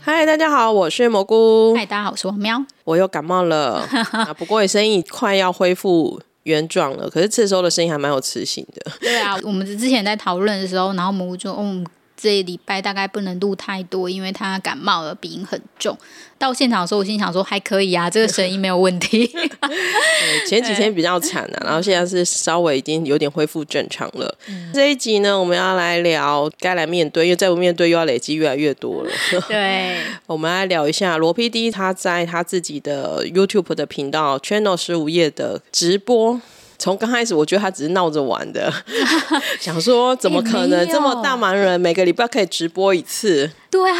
嗨，大家好，我是蘑菇。嗨，大家好，我是王喵。我又感冒了，啊、不过也声音快要恢复原状了。可是这时候的声音还蛮有磁性的。对啊，我们之前在讨论的时候，然后蘑菇就嗯。这一礼拜大概不能录太多，因为他感冒了，鼻音很重。到现场的时候，我心想说还可以啊，这个声音没有问题。前几天比较惨啊，然后现在是稍微已经有点恢复正常了。嗯、这一集呢，我们要来聊该来面对，因为再不面对又要累积越来越多了。对，我们来聊一下罗 PD 他在他自己的 YouTube 的频道 Channel 十五页的直播。从刚开始，我觉得他只是闹着玩的，想说怎么可能这么大忙人，每个礼拜可以直播一次？对啊。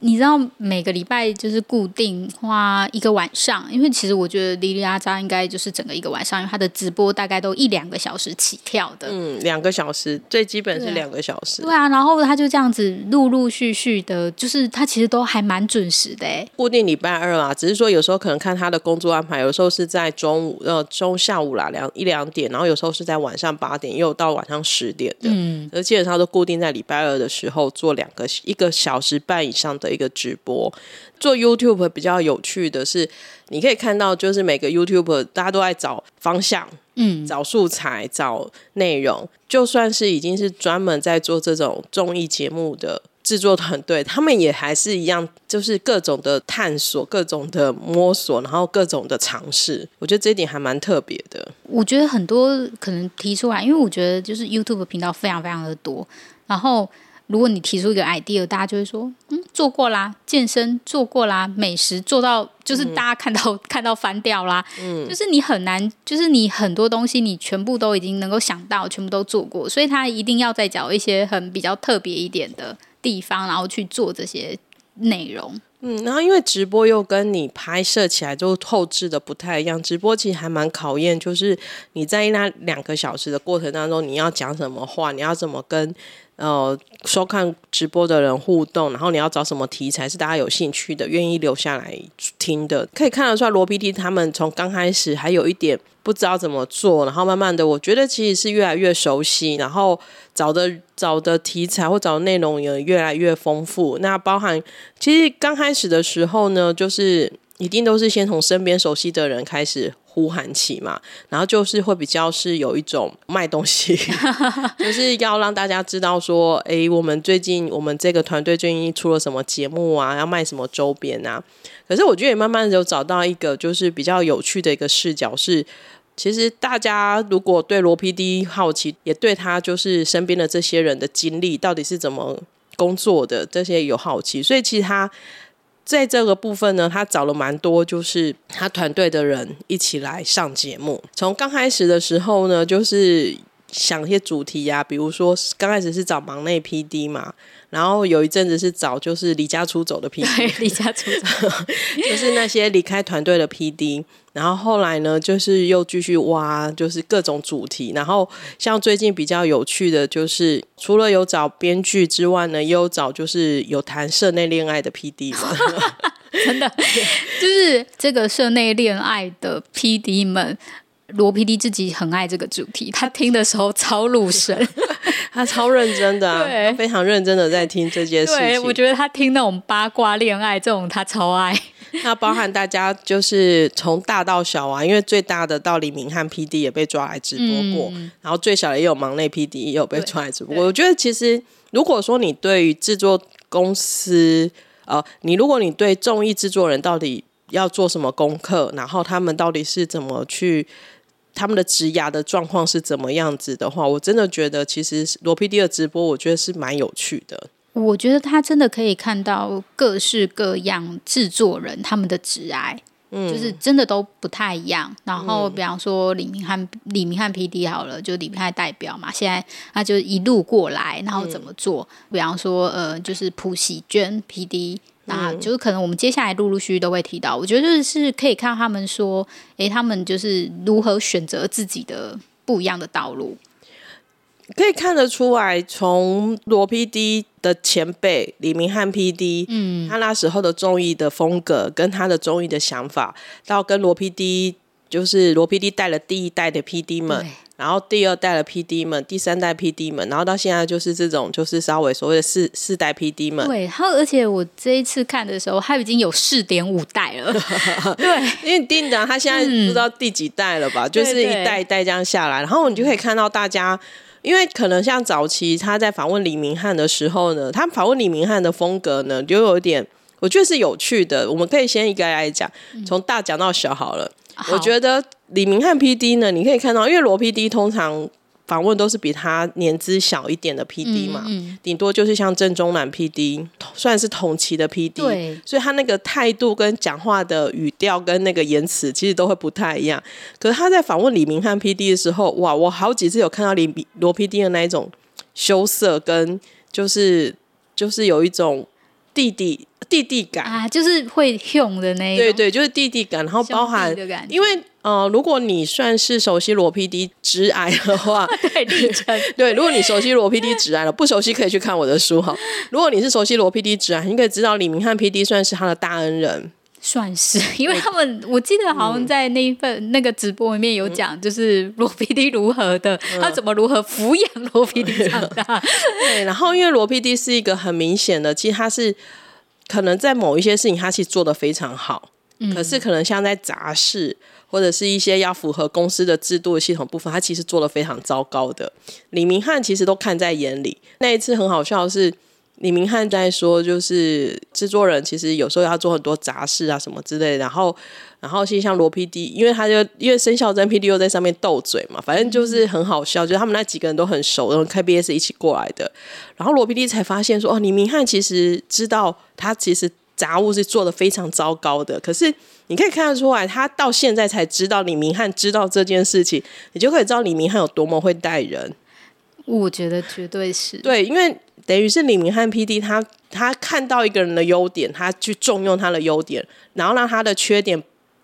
你知道每个礼拜就是固定花一个晚上，因为其实我觉得莉莉阿扎应该就是整个一个晚上，因为他的直播大概都一两个小时起跳的。嗯，两个小时，最基本是两个小时。对啊，然后他就这样子陆陆续续的，就是他其实都还蛮准时的。固定礼拜二啊，只是说有时候可能看他的工作安排，有时候是在中午呃中下午啦两一两点，然后有时候是在晚上八点，又到晚上十点的。嗯，而基本上都固定在礼拜二的时候做两个一个小时半以上的。一个直播做 YouTube 比较有趣的是，你可以看到，就是每个 YouTuber 大家都在找方向，嗯，找素材，找内容。就算是已经是专门在做这种综艺节目的制作团队，他们也还是一样，就是各种的探索，各种的摸索，然后各种的尝试。我觉得这一点还蛮特别的。我觉得很多可能提出来，因为我觉得就是 YouTube 频道非常非常的多，然后。如果你提出一个 idea，大家就会说，嗯，做过啦，健身做过啦，美食做到就是大家看到、嗯、看到翻掉啦，嗯，就是你很难，就是你很多东西你全部都已经能够想到，全部都做过，所以他一定要再找一些很比较特别一点的地方，然后去做这些内容。嗯，然后因为直播又跟你拍摄起来就后置的不太一样，直播其实还蛮考验，就是你在那两个小时的过程当中，你要讲什么话，你要怎么跟。呃，收看直播的人互动，然后你要找什么题材是大家有兴趣的，愿意留下来听的，可以看得出来罗 PD 他们从刚开始还有一点不知道怎么做，然后慢慢的，我觉得其实是越来越熟悉，然后找的找的题材或找的内容也越来越丰富。那包含其实刚开始的时候呢，就是一定都是先从身边熟悉的人开始。呼喊起嘛，然后就是会比较是有一种卖东西，就是要让大家知道说，哎，我们最近我们这个团队最近出了什么节目啊，要卖什么周边啊。可是我觉得也慢慢有找到一个就是比较有趣的一个视角是，是其实大家如果对罗 PD 好奇，也对他就是身边的这些人的经历到底是怎么工作的这些有好奇，所以其实他。在这个部分呢，他找了蛮多，就是他团队的人一起来上节目。从刚开始的时候呢，就是想一些主题呀、啊，比如说刚开始是找忙内 PD 嘛，然后有一阵子是找就是离家出走的 PD，离家出走 就是那些离开团队的 PD。然后后来呢，就是又继续挖，就是各种主题。然后像最近比较有趣的就是，除了有找编剧之外呢，也有找就是有谈社内恋爱的 PD 们。真的，就是这个社内恋爱的 PD 们，罗 PD 自己很爱这个主题，他听的时候超入神，他超认真的、啊，对，非常认真的在听这件事情。对，我觉得他听那种八卦恋爱这种，他超爱。那包含大家就是从大到小啊，因为最大的到李明翰 PD 也被抓来直播过，嗯、然后最小的也有忙内 PD 也有被抓来直播。我觉得其实如果说你对于制作公司，呃，你如果你对综艺制作人到底要做什么功课，然后他们到底是怎么去，他们的职涯的状况是怎么样子的话，我真的觉得其实罗 PD 的直播，我觉得是蛮有趣的。我觉得他真的可以看到各式各样制作人他们的职癌，嗯，就是真的都不太一样。然后，比方说李明翰，李明翰 PD 好了，就李明翰代表嘛，现在他就一路过来，然后怎么做？嗯、比方说，呃，就是普喜娟 PD，那就是可能我们接下来陆陆续续都会提到。我觉得是可以看他们说，诶，他们就是如何选择自己的不一样的道路。可以看得出来，从罗 PD 的前辈李明翰 PD，嗯，他那时候的综艺的风格，跟他的综艺的想法，到跟罗 PD，就是罗 PD 带了第一代的 PD 们，然后第二代的 PD 们，第三代 PD 们，然后到现在就是这种，就是稍微所谓的四四代 PD 们。对，然后而且我这一次看的时候，他已经有四点五代了。对，因为丁长他现在不知道第几代了吧？嗯、就是一代一代这样下来，然后你就可以看到大家，因为可能像早期他在访问李明翰的时候呢，他访问李明翰的风格呢，就有点我觉得是有趣的。我们可以先一个来讲，从大讲到小好了。好我觉得。李明翰 PD 呢？你可以看到，因为罗 PD 通常访问都是比他年资小一点的 PD 嘛，嗯嗯、顶多就是像郑中南 PD，算是同期的 PD，所以他那个态度跟讲话的语调跟那个言辞其实都会不太一样。可是他在访问李明翰 PD 的时候，哇，我好几次有看到李罗 PD 的那一种羞涩，跟就是就是有一种弟弟弟弟感啊，就是会凶的那一种，对对，就是弟弟感，然后包含因为。呃，如果你算是熟悉罗 PD 直癌的话，对，对，如果你熟悉罗 PD 直癌了，不熟悉可以去看我的书哈。如果你是熟悉罗 PD 直癌，你可以知道李明翰 PD 算是他的大恩人，算是，因为他们我记得好像在那一份、嗯、那个直播里面有讲，就是罗 PD 如何的，嗯、他怎么如何抚养罗 PD 长大。对，然后因为罗 PD 是一个很明显的，其实他是可能在某一些事情他其实做的非常好，可是可能像在杂事。或者是一些要符合公司的制度的系统部分，他其实做得非常糟糕的。李明翰其实都看在眼里。那一次很好笑是，李明翰在说，就是制作人其实有时候要做很多杂事啊什么之类的。然后，然后其实像罗 PD，因为他就因为申孝珍 PD 又在上面斗嘴嘛，反正就是很好笑。就是他们那几个人都很熟，然后 KBS 一起过来的。然后罗 PD 才发现说，哦，李明翰其实知道他其实杂物是做的非常糟糕的，可是。你可以看得出来，他到现在才知道李明翰知道这件事情，你就可以知道李明翰有多么会带人。我觉得绝对是对，因为等于是李明翰 PD，他他看到一个人的优点，他去重用他的优点，然后让他的缺点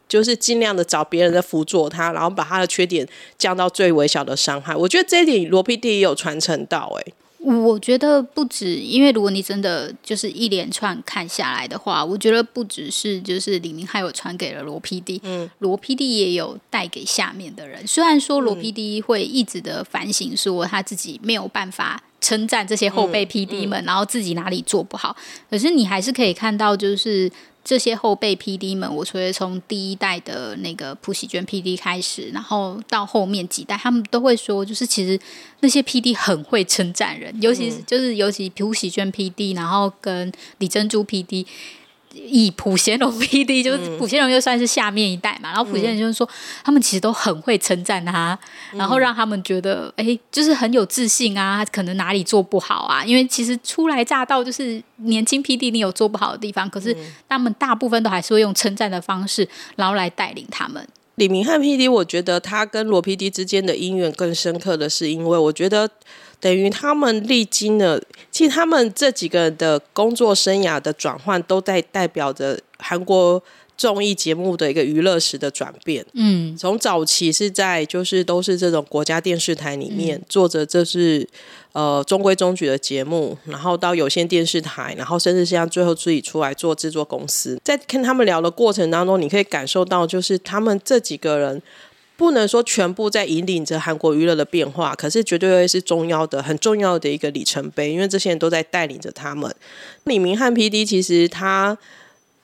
就是尽量的找别人的辅佐他，然后把他的缺点降到最微小的伤害。我觉得这一点罗 PD 也有传承到，哎。我觉得不止，因为如果你真的就是一连串看下来的话，我觉得不只是就是李明翰有传给了罗 PD，嗯，罗 PD 也有带给下面的人。虽然说罗 PD 会一直的反省，说他自己没有办法称赞这些后辈 PD 们，嗯嗯、然后自己哪里做不好，可是你还是可以看到就是。这些后辈 PD 们，我除了从第一代的那个普喜娟 PD 开始，然后到后面几代，他们都会说，就是其实那些 PD 很会称赞人，尤其是就是尤其普喜娟 PD，然后跟李珍珠 PD。以普贤龙 PD 就是普贤龙就算是下面一代嘛，嗯、然后普贤龙就是说，他们其实都很会称赞他，嗯、然后让他们觉得哎，就是很有自信啊，可能哪里做不好啊，因为其实初来乍到就是年轻 PD，你有做不好的地方，可是他们大部分都还是会用称赞的方式，然后来带领他们。李明翰 PD，我觉得他跟罗 PD 之间的姻缘更深刻的是，因为我觉得。等于他们历经了，其实他们这几个人的工作生涯的转换，都在代表着韩国综艺节目的一个娱乐史的转变。嗯，从早期是在就是都是这种国家电视台里面、嗯、做着这是呃中规中矩的节目，然后到有线电视台，然后甚至像最后自己出来做制作公司。在跟他们聊的过程当中，你可以感受到，就是他们这几个人。不能说全部在引领着韩国娱乐的变化，可是绝对会是重要的、很重要的一个里程碑，因为这些人都在带领着他们。李明翰 PD 其实他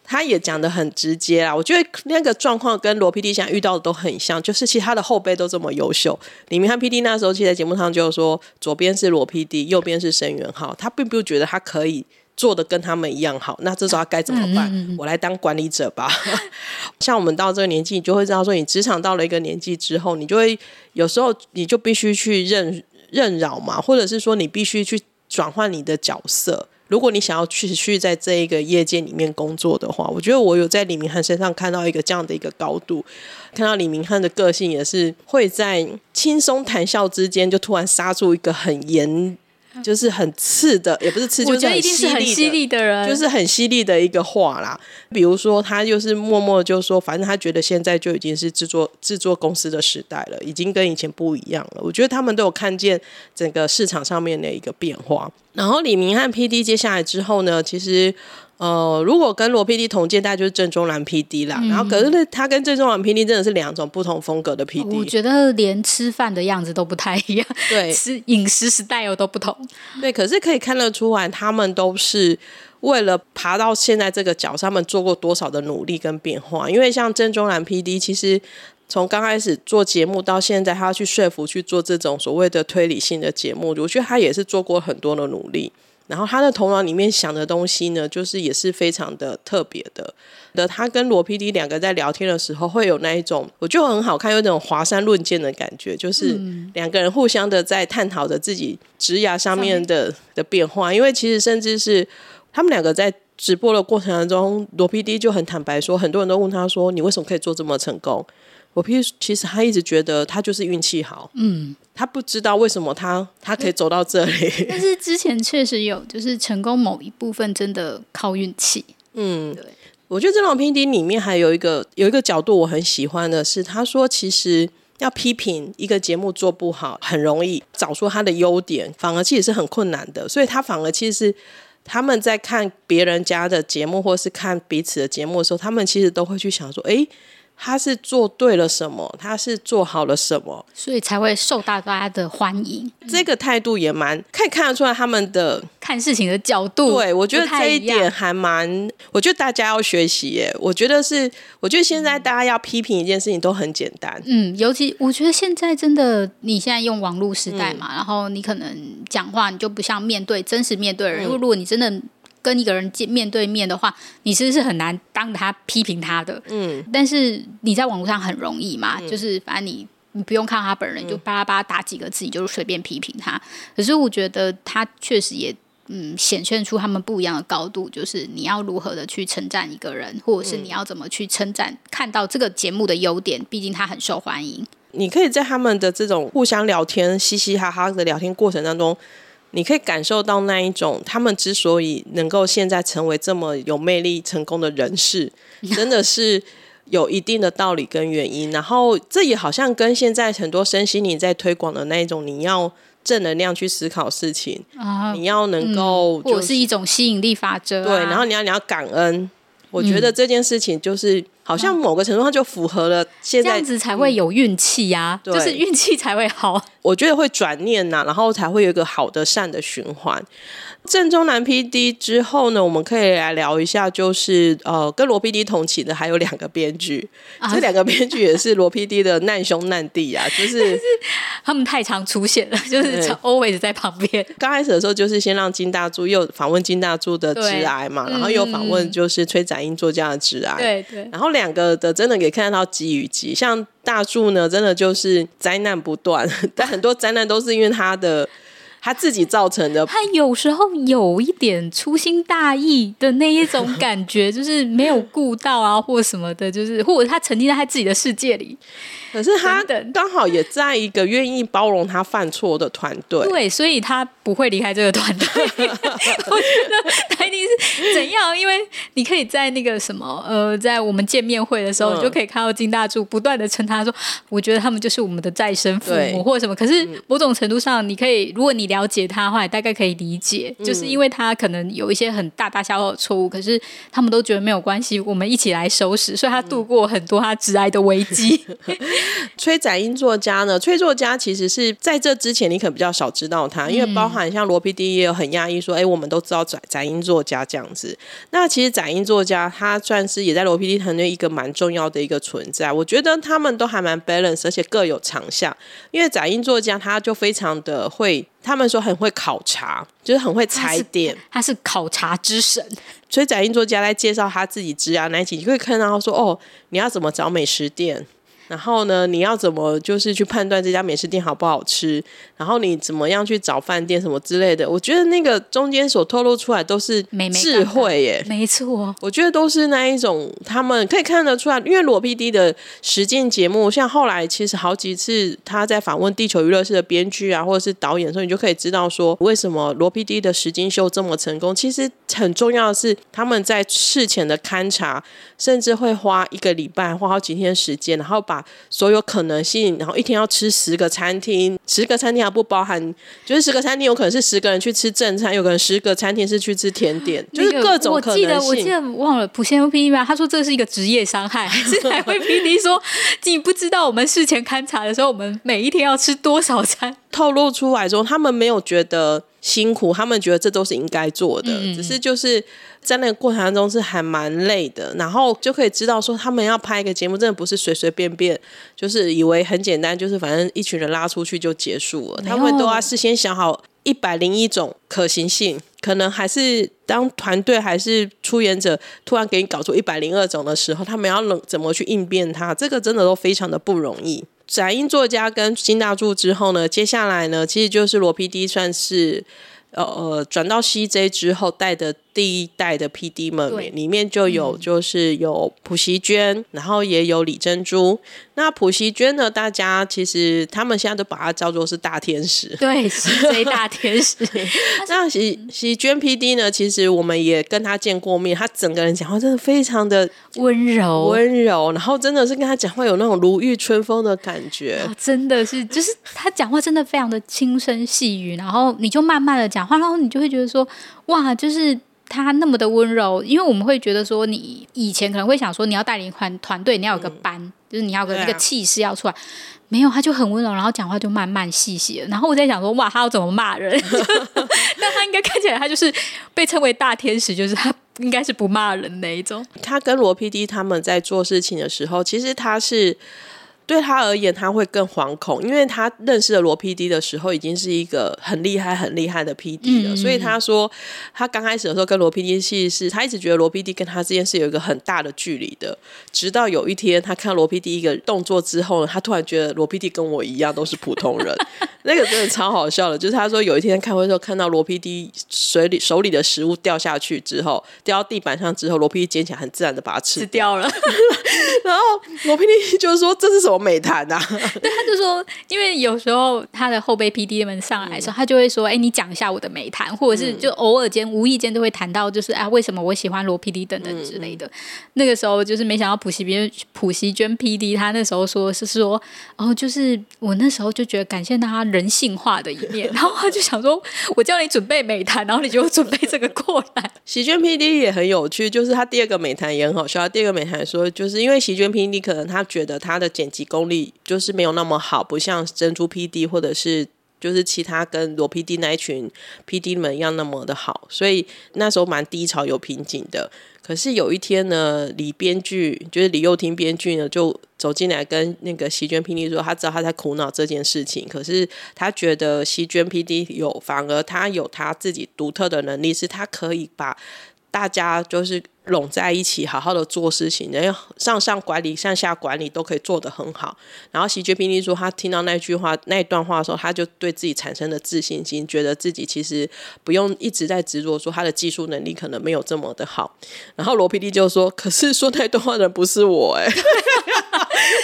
他也讲得很直接啦，我觉得那个状况跟罗 PD 现在遇到的都很像，就是其他的后辈都这么优秀。李明翰 PD 那时候其实在节目上就说，左边是罗 PD，右边是申元浩，他并不觉得他可以。做的跟他们一样好，那这时候该怎么办？嗯嗯嗯、我来当管理者吧。像我们到这个年纪，你就会知道说，你职场到了一个年纪之后，你就会有时候你就必须去任任扰嘛，或者是说你必须去转换你的角色。如果你想要继续在这一个业界里面工作的话，我觉得我有在李明翰身上看到一个这样的一个高度，看到李明翰的个性也是会在轻松谈笑之间，就突然杀出一个很严。就是很刺的，也不是刺，就是很犀利的人，就是很犀利的一个话啦。比如说，他就是默默就说，反正他觉得现在就已经是制作制作公司的时代了，已经跟以前不一样了。我觉得他们都有看见整个市场上面的一个变化。然后李明翰 PD 接下来之后呢，其实呃，如果跟罗 PD 同届，大概就是郑中蓝 PD 啦。嗯、然后可是他跟郑中蓝 PD 真的是两种不同风格的 PD。我觉得连吃饭的样子都不太一样，对，吃饮食 style 都不同。对，可是可以看得出来，他们都是为了爬到现在这个角色，他们做过多少的努力跟变化。因为像郑中蓝 PD，其实从刚开始做节目到现在，他要去说服去做这种所谓的推理性的节目，我觉得他也是做过很多的努力。然后他的头脑里面想的东西呢，就是也是非常的特别的。的他跟罗 PD 两个在聊天的时候，会有那一种，我觉得很好看，有那种华山论剑的感觉，就是两个人互相的在探讨着自己职涯上面的的变化。因为其实甚至是他们两个在直播的过程当中，罗 PD 就很坦白说，很多人都问他说：“你为什么可以做这么成功？”罗 PD 其实他一直觉得他就是运气好。嗯。他不知道为什么他他可以走到这里，但是之前确实有，就是成功某一部分真的靠运气。嗯，对，我觉得这种 PD 里面还有一个有一个角度我很喜欢的是，他说其实要批评一个节目做不好很容易，找出他的优点反而其实是很困难的，所以他反而其实是他们在看别人家的节目或是看彼此的节目的时候，他们其实都会去想说，哎。他是做对了什么？他是做好了什么？所以才会受到大家的欢迎。这个态度也蛮可以看得出来他们的看事情的角度。对，我觉得这一点还蛮，我觉得大家要学习耶。我觉得是，我觉得现在大家要批评一件事情都很简单。嗯，尤其我觉得现在真的，你现在用网络时代嘛，嗯、然后你可能讲话你就不像面对真实面对人。如果你真的。跟一个人见面对面的话，你其实是很难当他批评他的。嗯，但是你在网络上很容易嘛，嗯、就是反正你你不用看他本人，嗯、就巴拉巴拉打几个字，你就随便批评他。可是我觉得他确实也嗯显现出他们不一样的高度，就是你要如何的去称赞一个人，或者是你要怎么去称赞看到这个节目的优点，毕竟他很受欢迎。你可以在他们的这种互相聊天、嘻嘻哈哈的聊天过程当中。你可以感受到那一种，他们之所以能够现在成为这么有魅力、成功的人士，真的是有一定的道理跟原因。然后，这也好像跟现在很多身心灵在推广的那一种，你要正能量去思考事情，啊、你要能够、就是，或是一种吸引力法则、啊。对，然后你要你要感恩。我觉得这件事情就是。好像某个程度上就符合了现在这样子才会有运气呀，嗯、就是运气才会好。我觉得会转念呐、啊，然后才会有一个好的善的循环。正中南 PD 之后呢，我们可以来聊一下，就是呃，跟罗 PD 同期的还有两个编剧，啊、这两个编剧也是罗 PD 的难兄难弟啊，就是，是他们太常出现了，就是 always 在旁边。刚开始的时候，就是先让金大柱又访问金大柱的职涯嘛，然后又访问就是崔展英作家的职涯，对对，然后两个的真的可以看得到集与集，像大柱呢，真的就是灾难不断，但很多灾难都是因为他的。他自己造成的，他有时候有一点粗心大意的那一种感觉，就是没有顾到啊，或什么的，就是或者他沉浸在他自己的世界里。可是他刚好也在一个愿意包容他犯错的团队，对，所以他不会离开这个团队。我觉得他一定是怎样？因为你可以在那个什么呃，在我们见面会的时候，你就可以看到金大柱不断的称他说：“我觉得他们就是我们的再生父母，或者什么。”可是某种程度上，你可以，如果你了解他的话，大概可以理解，就是因为他可能有一些很大大小小的错误，可是他们都觉得没有关系，我们一起来收拾，所以他度过很多他挚爱的危机。崔展英作家呢？崔作家其实是在这之前，你可能比较少知道他，因为包含像罗 PD 也有很讶异说，哎、欸，我们都知道展展英作家这样子。那其实展英作家他算是也在罗 PD 团队一个蛮重要的一个存在。我觉得他们都还蛮 balance，而且各有长项。因为展英作家他就非常的会，他们说很会考察，就是很会踩点，他是，他是考察之神。所以展英作家在介绍他自己职涯那一集，你会看到他说，哦，你要怎么找美食店？然后呢，你要怎么就是去判断这家美食店好不好吃？然后你怎么样去找饭店什么之类的？我觉得那个中间所透露出来都是智慧耶，没错。我觉得都是那一种，他们可以看得出来，因为罗 PD 的实践节目，像后来其实好几次他在访问地球娱乐室的编剧啊，或者是导演的时候，你就可以知道说，为什么罗 PD 的实境秀这么成功。其实很重要的是他们在事前的勘察，甚至会花一个礼拜，花好几天时间，然后把把所有可能性，然后一天要吃十个餐厅，十个餐厅还不包含，就是十个餐厅有可能是十个人去吃正餐，有可能十个餐厅是去吃甜点，就是各种可能性。我记得我记得忘了普贤 PD 吗？他说这是一个职业伤害，还是还会 PD 说你不知道我们事前勘察的时候，我们每一天要吃多少餐？透露出来之后，他们没有觉得辛苦，他们觉得这都是应该做的，嗯、只是就是在那个过程当中是还蛮累的，然后就可以知道说他们要拍一个节目，真的不是随随便便，就是以为很简单，就是反正一群人拉出去就结束了，他们都要事先想好一百零一种可行性，可能还是当团队还是出演者突然给你搞出一百零二种的时候，他们要冷怎么去应变它，这个真的都非常的不容易。展映作家跟金大柱之后呢，接下来呢，其实就是罗 PD 算是呃呃转到 CJ 之后带的。第一代的 PD 们里面就有，就是有普希娟，然后也有李珍珠。那普希娟呢？大家其实他们现在都把她叫做是大天使，对，是最大天使。那喜喜娟 PD 呢？其实我们也跟他见过面，他整个人讲话真的非常的温柔，温柔，然后真的是跟他讲话有那种如沐春风的感觉，哦、真的是，就是他讲话真的非常的轻声细语，然后你就慢慢的讲话，然后你就会觉得说，哇，就是。他那么的温柔，因为我们会觉得说，你以前可能会想说，你要带领团团队，你要有个班，嗯、就是你要有个那个气势要出来。啊、没有，他就很温柔，然后讲话就慢慢细细。然后我在想说，哇，他要怎么骂人？但他应该看起来，他就是被称为大天使，就是他应该是不骂人那一种。他跟罗 PD 他们在做事情的时候，其实他是。对他而言，他会更惶恐，因为他认识了罗 PD 的时候，已经是一个很厉害、很厉害的 PD 了。嗯、所以他说，他刚开始的时候跟罗 PD 其实是他一直觉得罗 PD 跟他之间是有一个很大的距离的。直到有一天，他看罗 PD 一个动作之后呢，他突然觉得罗 PD 跟我一样都是普通人。那个真的超好笑的，就是他说有一天开会的时候，看到罗 PD 水里手里的食物掉下去之后，掉到地板上之后，罗 PD 捡起来很自然的把它吃掉了。然后罗 PD 就是说，这是什么？美谈呐，对，他就说，因为有时候他的后辈 PD 们上来的时候，嗯、他就会说，哎、欸，你讲一下我的美谈，或者是就偶尔间无意间都会谈到，就是啊，为什么我喜欢罗 PD 等等之类的。嗯、那个时候就是没想到普希编普希娟 PD，他那时候说是说，哦，就是我那时候就觉得感谢他人性化的一面，然后他就想说，我叫你准备美谈，然后你就准备这个过来。席娟 PD 也很有趣，就是他第二个美谈也很好笑。第二个美谈说，就是因为席娟 PD 可能他觉得他的剪辑功力就是没有那么好，不像珍珠 PD 或者是就是其他跟罗 PD 那一群 PD 们一样那么的好，所以那时候蛮低潮有瓶颈的。可是有一天呢，李编剧就是李幼廷编剧呢，就走进来跟那个席娟 PD 说，他知道他在苦恼这件事情，可是他觉得席娟 PD 有，反而他有他自己独特的能力，是他可以把大家就是。拢在一起，好好的做事情，然后上上管理、上下管理都可以做得很好。然后喜剧 PD 说，他听到那句话、那一段话的时候，他就对自己产生了自信心，觉得自己其实不用一直在执着说他的技术能力可能没有这么的好。然后罗 PD 就说：“可是说那段话的人不是我哎。”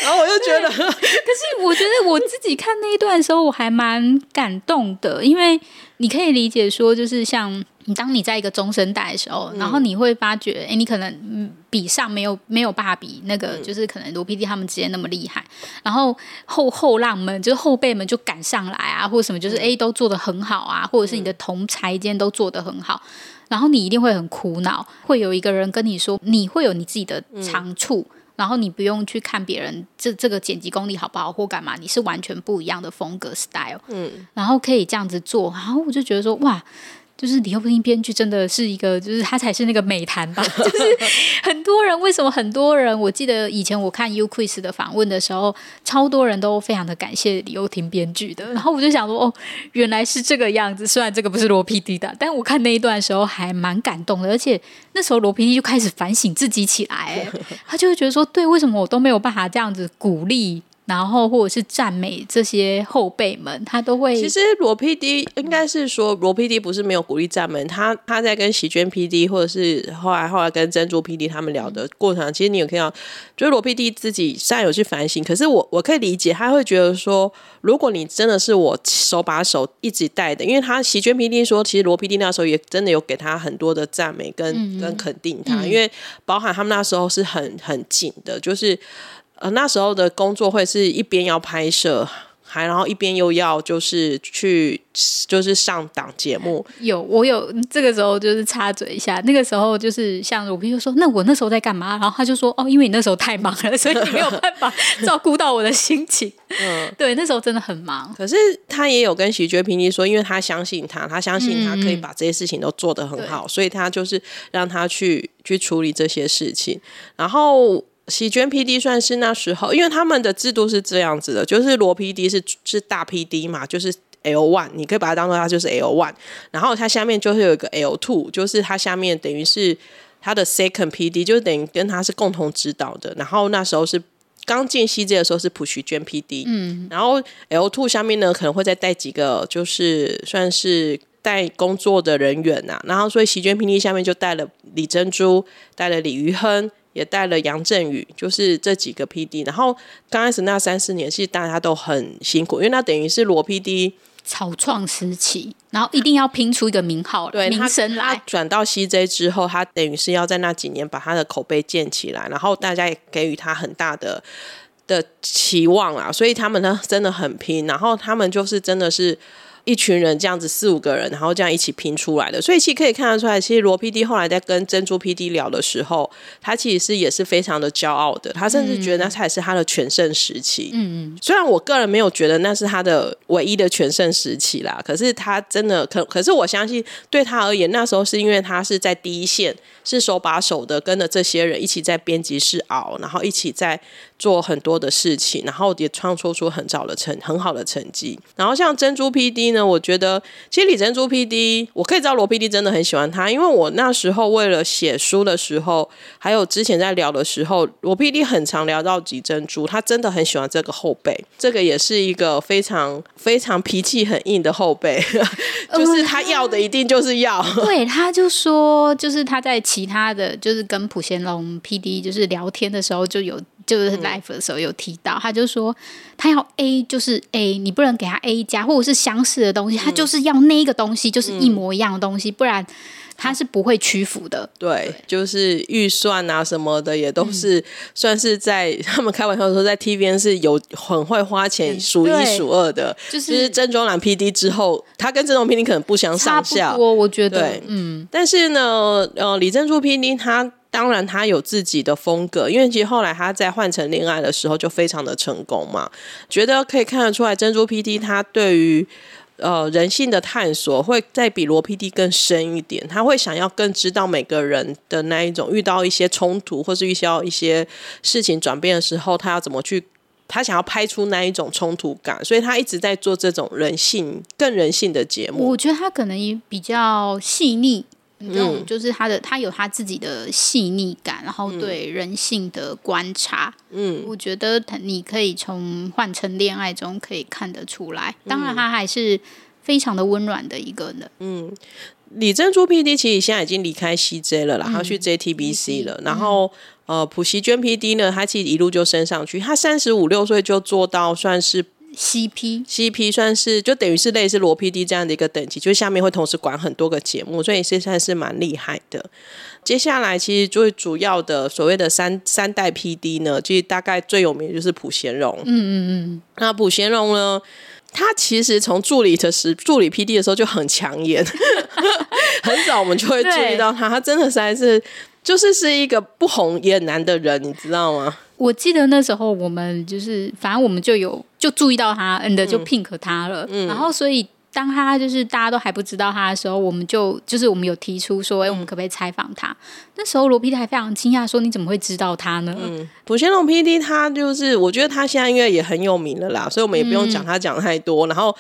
然后我就觉得，可是我觉得我自己看那一段的时候，我还蛮感动的，因为你可以理解说，就是像。你当你在一个中生代的时候，然后你会发觉，哎、嗯，你可能比上没有没有办法比那个，嗯、就是可能罗 PD 他们之间那么厉害。然后后后浪们，就是后辈们就赶上来啊，或者什么，就是哎、嗯，都做得很好啊，或者是你的同才间都做得很好。然后你一定会很苦恼，会有一个人跟你说，你会有你自己的长处，嗯、然后你不用去看别人这这个剪辑功力好不好或干嘛，你是完全不一样的风格 style。嗯，然后可以这样子做，然后我就觉得说，哇。就是李幼廷编剧真的是一个，就是他才是那个美谈吧。就是很多人为什么很多人，我记得以前我看 U Quiz 的访问的时候，超多人都非常的感谢李幼廷编剧的。然后我就想说，哦，原来是这个样子。虽然这个不是罗 PD 的，但我看那一段的时候还蛮感动的。而且那时候罗 PD 就开始反省自己起来，他就会觉得说，对，为什么我都没有办法这样子鼓励？然后或者是赞美这些后辈们，他都会。其实罗 PD 应该是说，罗 PD 不是没有鼓励赞美他，他在跟席娟 PD 或者是后来后来跟珍珠 PD 他们聊的过程，其实你有看到，就是罗 PD 自己虽然有去反省，可是我我可以理解，他会觉得说，如果你真的是我手把手一直带的，因为他席娟 PD 说，其实罗 PD 那时候也真的有给他很多的赞美跟、嗯、跟肯定他，因为包含他们那时候是很很紧的，就是。呃那时候的工作会是一边要拍摄。还然后一边又要就是去就是上档节目，有我有这个时候就是插嘴一下，那个时候就是像罗 P 就说，那我那时候在干嘛？然后他就说哦，因为你那时候太忙了，所以你没有办法照顾到我的心情。嗯，对，那时候真的很忙。可是他也有跟喜鹃 PD 说，因为他相信他，他相信他可以把这些事情都做得很好，嗯、所以他就是让他去去处理这些事情，然后。喜娟 PD 算是那时候，因为他们的制度是这样子的，就是罗 PD 是是大 PD 嘛，就是 L one，你可以把它当做它就是 L one，然后它下面就是有一个 L two，就是它下面等于是它的 second PD，就是等于跟它是共同指导的。然后那时候是刚进 CJ 的时候是普徐娟 PD，嗯，然后 L two 下面呢可能会再带几个，就是算是带工作的人员呐、啊，然后所以席娟 PD 下面就带了李珍珠，带了李于亨。也带了杨振宇，就是这几个 PD。然后刚开始那三四年，其实大家都很辛苦，因为那等于是罗 PD 草创时期，然后一定要拼出一个名号，对名声来。转到 CJ 之后，他等于是要在那几年把他的口碑建起来，然后大家也给予他很大的的期望啊，所以他们呢真的很拼，然后他们就是真的是。一群人这样子四五个人，然后这样一起拼出来的，所以其实可以看得出来，其实罗 PD 后来在跟珍珠 PD 聊的时候，他其实是也是非常的骄傲的，他甚至觉得那才是他的全盛时期。嗯嗯，虽然我个人没有觉得那是他的唯一的全盛时期啦，可是他真的可，可是我相信对他而言，那时候是因为他是在第一线，是手把手的跟着这些人一起在编辑室熬，然后一起在。做很多的事情，然后也创作出很早的成很好的成绩。然后像珍珠 PD 呢，我觉得其实李珍珠 PD，我可以知道罗 PD 真的很喜欢他，因为我那时候为了写书的时候，还有之前在聊的时候，罗 PD 很常聊到李珍珠，他真的很喜欢这个后辈，这个也是一个非常非常脾气很硬的后辈，就是他要的一定就是要。对，他就说，就是他在其他的就是跟普贤龙 PD 就是聊天的时候就有。就是 live 的时候有提到，嗯、他就说他要 A 就是 A，你不能给他 A 加或者是相似的东西，嗯、他就是要那一个东西，就是一模一样的东西，嗯、不然他是不会屈服的。对，对。就是预算啊什么的也都是算是在、嗯、他们开玩笑说，在 TVN 是有很会花钱数一数二的，就是、就是郑中南 PD 之后，他跟郑中 PD 可能不相上下。我我觉得，对。嗯，但是呢，呃，李珍珠 PD 他。当然，他有自己的风格，因为其实后来他在换成恋爱的时候就非常的成功嘛。觉得可以看得出来，珍珠 PD 他对于呃人性的探索会再比罗 PD 更深一点。他会想要更知道每个人的那一种遇到一些冲突或是遇到一些事情转变的时候，他要怎么去，他想要拍出那一种冲突感，所以他一直在做这种人性更人性的节目。我觉得他可能也比较细腻。这种就是他的，他有他自己的细腻感，然后对人性的观察，嗯，我觉得他你可以从换成恋爱中可以看得出来。当然，他还是非常的温暖的一个人。嗯，李珍珠 PD 其实现在已经离开 CJ 了啦，他去 JTBC 了。然后，呃，普希娟 PD 呢，他其实一路就升上去，他三十五六岁就做到算是。CP CP 算是就等于是类似罗 PD 这样的一个等级，就是下面会同时管很多个节目，所以是算是蛮厉害的。接下来其实最主要的所谓的三三代 PD 呢，其实大概最有名的就是普贤荣。嗯嗯嗯。那普贤荣呢，他其实从助理的时助理 PD 的时候就很抢眼，很早我们就会注意到他，他真的实在是就是是一个不红也难的人，你知道吗？我记得那时候我们就是，反正我们就有就注意到他，and 就 pink 他了。嗯嗯、然后所以当他就是大家都还不知道他的时候，我们就就是我们有提出说，哎、欸，我们可不可以采访他？嗯、那时候罗 PD 还非常惊讶，说你怎么会知道他呢？嗯，朴贤龙 PD 他就是，我觉得他现在因为也很有名了啦，所以我们也不用讲他讲太多。嗯、然后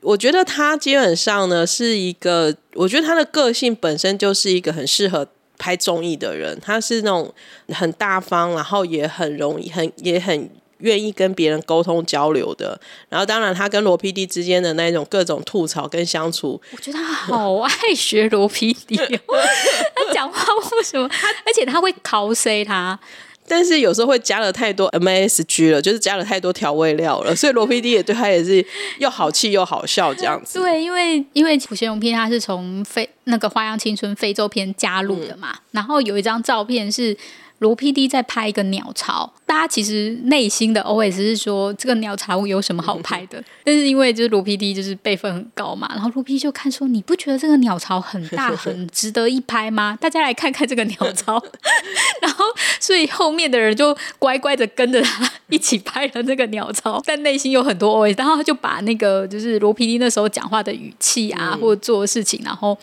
我觉得他基本上呢是一个，我觉得他的个性本身就是一个很适合。拍综艺的人，他是那种很大方，然后也很容易，很也很愿意跟别人沟通交流的。然后，当然他跟罗 PD 之间的那种各种吐槽跟相处，我觉得他好爱学罗 PD 哦。他讲话为什么？他而且他会 cos 他。但是有时候会加了太多 MSG 了，就是加了太多调味料了，所以罗 PD 也对他也是又好气又好笑这样子。对，因为因为普贤荣 PD 他是从非那个花样青春非洲篇加入的嘛，嗯、然后有一张照片是罗 PD 在拍一个鸟巢，大家其实内心的 OS 是说这个鸟巢有什么好拍的？但是因为就是罗 PD 就是辈分很高嘛，然后罗 PD 就看说，你不觉得这个鸟巢很大 很值得一拍吗？大家来看看这个鸟巢，然后所以后面的人就乖乖的跟着他一起拍了这个鸟巢，但内心有很多 OS，然后他就把那个就是罗 PD 那时候讲话的语气啊，嗯、或者做的事情，然后。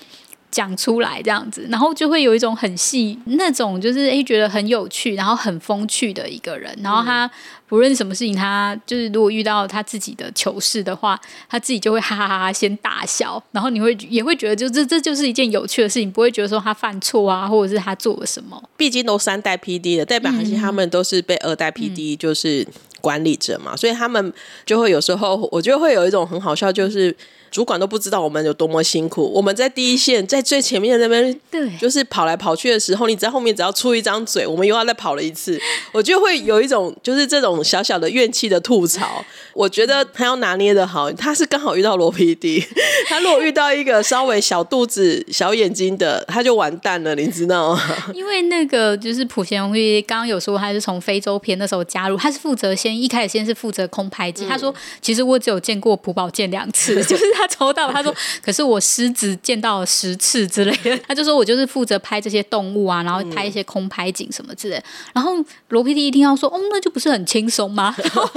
讲出来这样子，然后就会有一种很细那种，就是诶觉得很有趣，然后很风趣的一个人。然后他不论什么事情，他就是如果遇到他自己的糗事的话，他自己就会哈哈哈哈先大笑。然后你会也会觉得，就这这就是一件有趣的事情，不会觉得说他犯错啊，或者是他做了什么。毕竟都三代 PD 的，代表还是他们都是被二代 PD 就是管理者嘛，嗯、所以他们就会有时候，我觉得会有一种很好笑，就是。主管都不知道我们有多么辛苦，我们在第一线，在最前面的那边，对，就是跑来跑去的时候，你在后面只要出一张嘴，我们又要再跑了一次，我就会有一种就是这种小小的怨气的吐槽。我觉得他要拿捏的好，他是刚好遇到罗 PD，他如果遇到一个稍微小肚子、小眼睛的，他就完蛋了，你知道吗？因为那个就是普贤荣刚刚有说他是从非洲片那时候加入，他是负责先一开始先是负责空拍机，嗯、他说其实我只有见过朴宝剑两次，就是他。他抽到，他说：“可是我狮子见到了十次之类的。”他就说：“我就是负责拍这些动物啊，然后拍一些空拍景什么之类的。”然后罗 PD 一听到说：“哦，那就不是很轻松吗？”然 后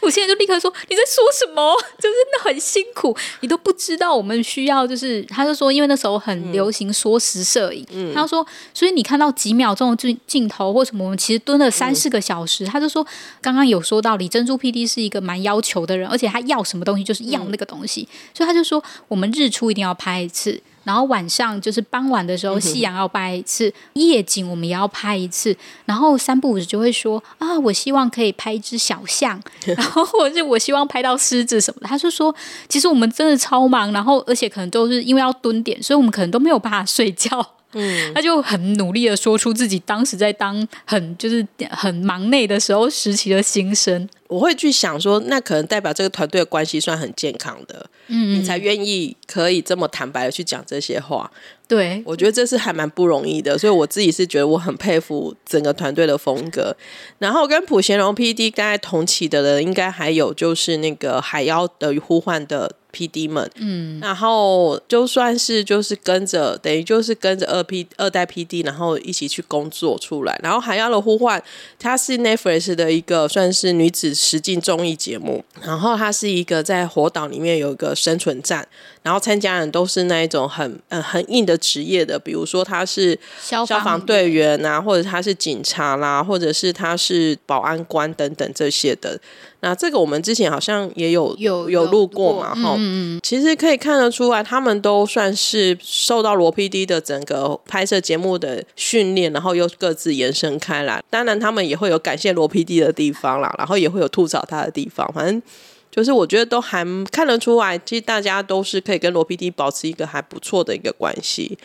我现在就立刻说：“你在说什么？就真的很辛苦，你都不知道我们需要。”就是他就说：“因为那时候很流行缩时摄影。嗯”他说：“所以你看到几秒钟的镜镜头或什么，我们其实蹲了三四个小时。嗯”他就说：“刚刚有说到李珍珠 PD 是一个蛮要求的人，而且他要什么东西就是要那个东西。嗯”所以他就说，我们日出一定要拍一次，然后晚上就是傍晚的时候，夕阳要拍一次，夜景我们也要拍一次。然后三不五时就会说啊，我希望可以拍一只小象，然后或者是我希望拍到狮子什么的。他就说，其实我们真的超忙，然后而且可能都是因为要蹲点，所以我们可能都没有办法睡觉。嗯，他就很努力的说出自己当时在当很就是很忙内的时候时期的心声。我会去想说，那可能代表这个团队的关系算很健康的，嗯，你才愿意可以这么坦白的去讲这些话。对，我觉得这是还蛮不容易的，所以我自己是觉得我很佩服整个团队的风格。然后跟普贤荣 PD 刚才同期的人，应该还有就是那个海妖的呼唤的。P.D. 们，嗯，然后就算是就是跟着，等于就是跟着二 P 二代 P.D. 然后一起去工作出来。然后《还要了呼唤》它是 Netflix 的一个算是女子实境综艺节目，然后它是一个在火岛里面有一个生存战，然后参加人都是那一种很嗯很硬的职业的，比如说他是消防队员啊，或者他是警察啦，或者是他是保安官等等这些的。那这个我们之前好像也有有有录过嘛，哈，嗯，其实可以看得出来，他们都算是受到罗 PD 的整个拍摄节目的训练，然后又各自延伸开来。当然，他们也会有感谢罗 PD 的地方啦，然后也会有吐槽他的地方。反正就是我觉得都还看得出来，其实大家都是可以跟罗 PD 保持一个还不错的一个关系。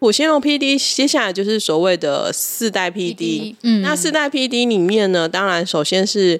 我先用 PD 接下来就是所谓的四代 PD，嗯，那四代 PD 里面呢，当然首先是。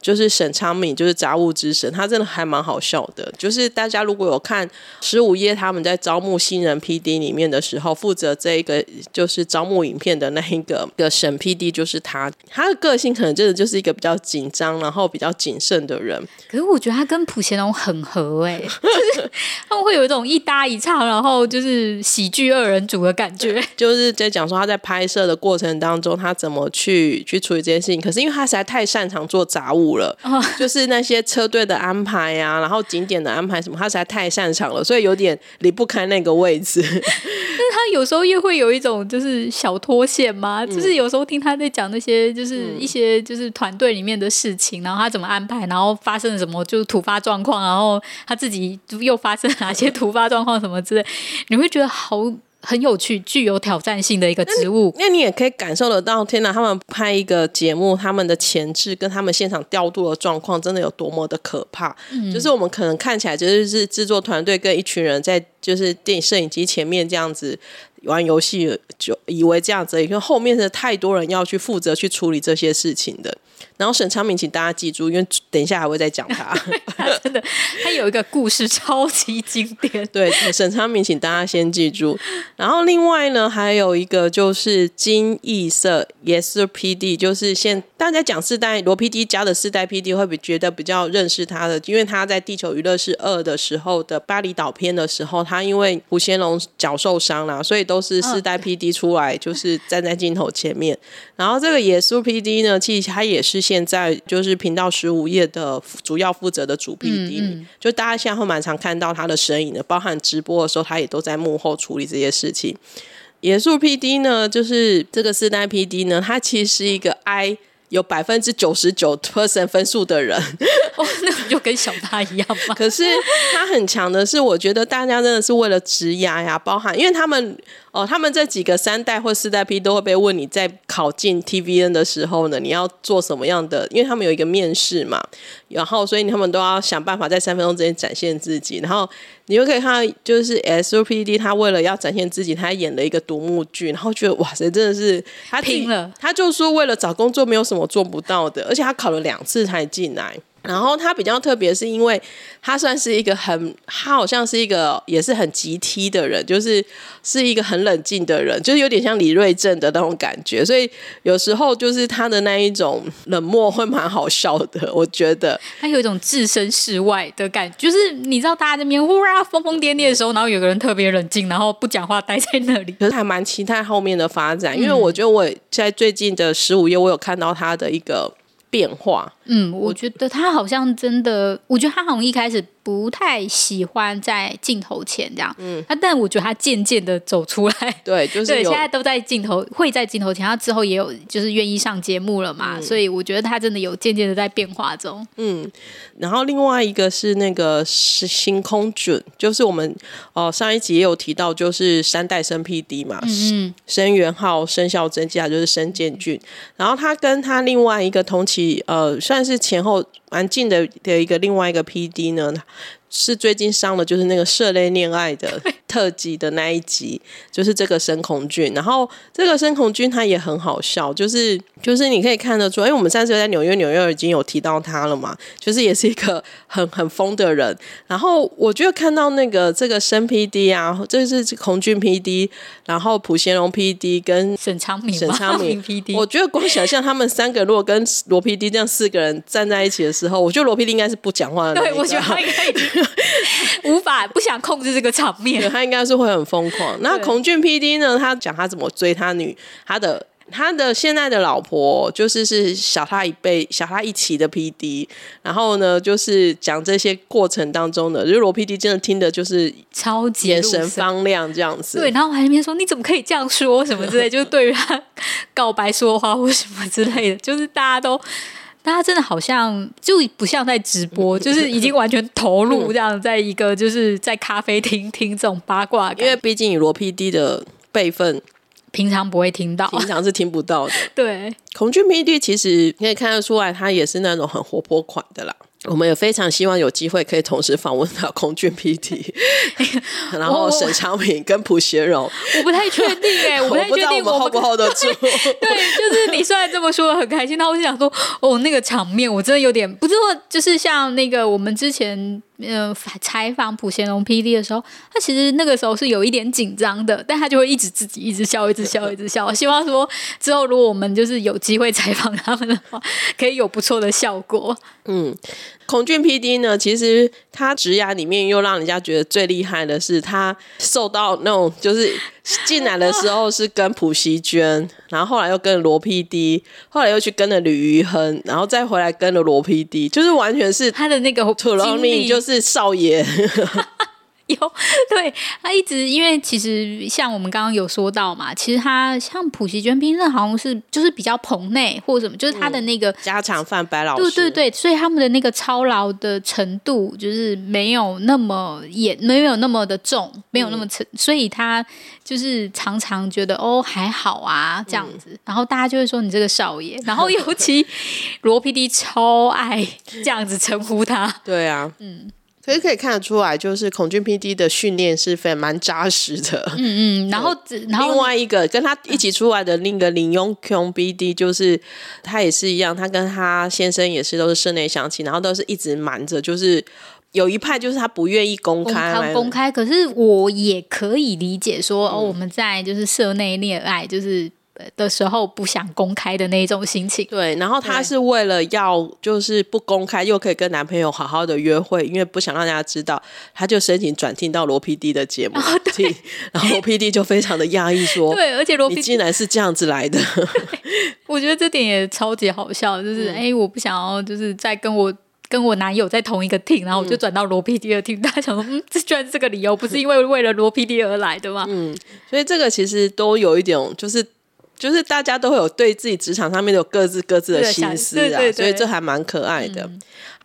就是沈昌珉，就是杂物之神，他真的还蛮好笑的。就是大家如果有看十五夜他们在招募新人 PD 里面的时候，负责这一个就是招募影片的那一个的沈 PD 就是他。他的个性可能真的就是一个比较紧张，然后比较谨慎的人。可是我觉得他跟普贤龙很合哎、欸，就是他们会有一种一搭一唱，然后就是喜剧二人组的感觉。就是在讲说他在拍摄的过程当中，他怎么去去处理这件事情。可是因为他实在太擅长做杂物。了，就是那些车队的安排呀、啊，然后景点的安排什么，他实在太擅长了，所以有点离不开那个位置。但是他有时候又会有一种就是小脱线嘛，嗯、就是有时候听他在讲那些就是一些就是团队里面的事情，然后他怎么安排，然后发生了什么就是突发状况，然后他自己又发生哪些 突发状况什么之类，你会觉得好。很有趣、具有挑战性的一个职务，那你也可以感受得到，天哪！他们拍一个节目，他们的前置跟他们现场调度的状况，真的有多么的可怕。嗯、就是我们可能看起来就是制作团队跟一群人在就是电影摄影机前面这样子。玩游戏就以为这样子，因为后面的太多人要去负责去处理这些事情的。然后沈昌明，请大家记住，因为等一下还会再讲他。他真的，他有一个故事超级经典。对，沈昌明，请大家先记住。然后另外呢，还有一个就是金艺社也是 PD，就是现大家讲四代罗 PD 加的四代 PD 会比觉得比较认识他的，因为他在《地球娱乐是二》的时候的巴厘岛篇的时候，他因为胡先龙脚受伤了，所以都是四代 PD 出来，就是站在镜头前面。然后这个也是 PD 呢，其实他也是现在就是频道十五页的主要负责的主 PD，嗯嗯，就大家现在会蛮常看到他的身影的，包含直播的时候，他也都在幕后处理这些事情。野树 PD 呢，就是这个四代 PD 呢，他其实是一个 I 有百分之九十九 percent 分数的人，哦，那不就跟小八一样吗？可是他很强的是，我觉得大家真的是为了职涯呀，包含因为他们。哦，他们这几个三代或四代 P 都会被问你在考进 TVN 的时候呢，你要做什么样的？因为他们有一个面试嘛，然后所以他们都要想办法在三分钟之间展现自己。然后你就可以看到，就是 SUPD 他为了要展现自己，他演了一个独幕剧，然后觉得哇塞，真的是他拼了。他就说为了找工作没有什么做不到的，而且他考了两次才进来。然后他比较特别，是因为他算是一个很，他好像是一个也是很急梯的人，就是是一个很冷静的人，就是有点像李瑞镇的那种感觉。所以有时候就是他的那一种冷漠会蛮好笑的，我觉得他有一种置身事外的感觉，就是你知道大家在那边呼啦疯疯癫癫的时候，然后有个人特别冷静，然后不讲话待在那里，可是还蛮期待后面的发展，因为我觉得我在最近的十五页，我有看到他的一个。变化，嗯，我觉得他好像真的，我觉得他好像一开始不太喜欢在镜头前这样，嗯，他但我觉得他渐渐的走出来，对，就是对，现在都在镜头，会在镜头前，他之后也有就是愿意上节目了嘛，嗯，所以我觉得他真的有渐渐的在变化中，嗯，然后另外一个是那个是星空准，就是我们哦，呃，上一集也有提到，就是三代生 PD 嘛，嗯，生元浩、生肖真，接下来就是生建俊，然后他跟他另外一个同期。呃，算但是前后蛮近的的一个另外一个 PD 呢，是最近上的就是那个社内恋爱的特辑的那一集，就是这个申孔俊。然后这个申孔俊他也很好笑，就是就是你可以看得出，因为我们上次在纽约纽约已经有提到他了嘛，就是也是一个很很疯的人。然后我觉得看到那个这个申 PD 啊，这是孔俊 PD，然后普贤荣 PD 跟沈昌明沈昌明 PD，我觉得光想象他们三个如果跟罗 PD 这样四个人站在一起的时候，我觉得罗 PD 应该是不讲话的。对，我觉得他应该已经。无法不想控制这个场面，他应该是会很疯狂。那孔俊 PD 呢？他讲他怎么追他女，他的他的现在的老婆就是是小他一辈、小他一期的 PD。然后呢，就是讲这些过程当中的，就是罗 PD 真的听的就是超级眼神方亮这样子。对，然后我还在那边说你怎么可以这样说什么之类，就是对于他告白说话或什么之类的，就是大家都。大家真的好像就不像在直播，就是已经完全投入这样，在一个就是在咖啡厅 听这种八卦。因为毕竟以罗 PD 的辈分，平常不会听到，平常是听不到的。对，恐惧 PD 其实可以看得出来，他也是那种很活泼款的啦。我们也非常希望有机会可以同时访问到空军 PD，然后沈昌平跟朴学荣，我不太确定哎、欸，我不太确定 我们 hold 不 hold 得住。对，就是你虽然这么说很开心，那我就想说，哦，那个场面我真的有点不知道，就是像那个我们之前。呃，采访朴贤荣 PD 的时候，他其实那个时候是有一点紧张的，但他就会一直自己一直笑，一直笑，一直笑。希望说之后如果我们就是有机会采访他们的话，可以有不错的效果。嗯，孔俊 PD 呢，其实他职涯里面又让人家觉得最厉害的是，他受到那种就是。进来的时候是跟普希娟，然后后来又跟了罗 PD，后来又去跟了吕余亨，然后再回来跟了罗 PD，就是完全是他的那个土龙命就是少爷。有对他一直，因为其实像我们刚刚有说到嘛，其实他像普希娟平时好像是就是比较棚内或者什么，就是他的那个、嗯、家常饭白老师，对对对，所以他们的那个操劳的程度就是没有那么严，没有那么的重，没有那么沉，嗯、所以他就是常常觉得哦还好啊这样子，嗯、然后大家就会说你这个少爷，然后尤其 罗 PD 超爱这样子称呼他，对啊，嗯。所以可以看得出来，就是孔俊 PD 的训练是非常蛮扎实的。嗯嗯，然后然后另外一个跟他一起出来的那个林永琼 PD，就是他也是一样，他跟他先生也是都是室内相亲，然后都是一直瞒着，就是有一派就是他不愿意公开公开。可是我也可以理解说，哦，我们在就是社内恋爱，就是。的时候不想公开的那一种心情。对，然后她是为了要就是不公开，又可以跟男朋友好好的约会，因为不想让大家知道，她就申请转听到罗 PD 的节目。哦、对，然后罗 PD 就非常的压抑说：“对，而且罗 PD 竟然是这样子来的。”我觉得这点也超级好笑，就是哎、嗯，我不想要就是在跟我。跟我男友在同一个 team，然后我就转到罗 PD 的 team，大家想说，嗯，这居然是这个理由，不是因为为了罗 PD 而来的吗？嗯，所以这个其实都有一点，就是就是大家都会有对自己职场上面都有各自各自的心思啊，对对对对，所以这还蛮可爱的。嗯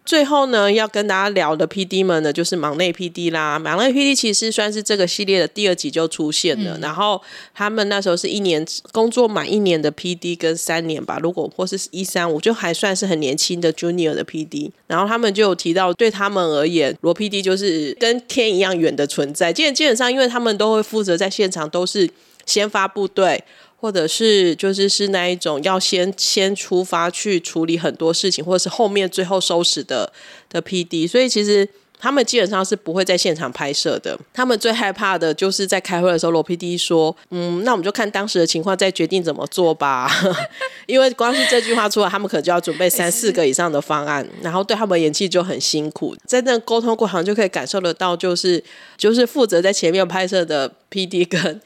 最后呢，要跟大家聊的 PD 们呢，就是忙内 PD 啦。忙内 PD 其实算是这个系列的第二集就出现了，嗯、然后他们那时候是一年工作满一年的 PD 跟三年吧，如果或是一三五，就还算是很年轻的 Junior 的 PD。然后他们就有提到，对他们而言，罗 PD 就是跟天一样远的存在。基本基本上，因为他们都会负责在现场，都是先发部队。或者是就是是那一种要先先出发去处理很多事情，或者是后面最后收拾的的 PD，所以其实他们基本上是不会在现场拍摄的。他们最害怕的就是在开会的时候，罗 PD 说：“嗯，那我们就看当时的情况再决定怎么做吧。”因为光是这句话出来，他们可能就要准备三四个以上的方案，然后对他们演技就很辛苦。在那沟通过程就可以感受得到，就是就是负责在前面拍摄的 PD 跟。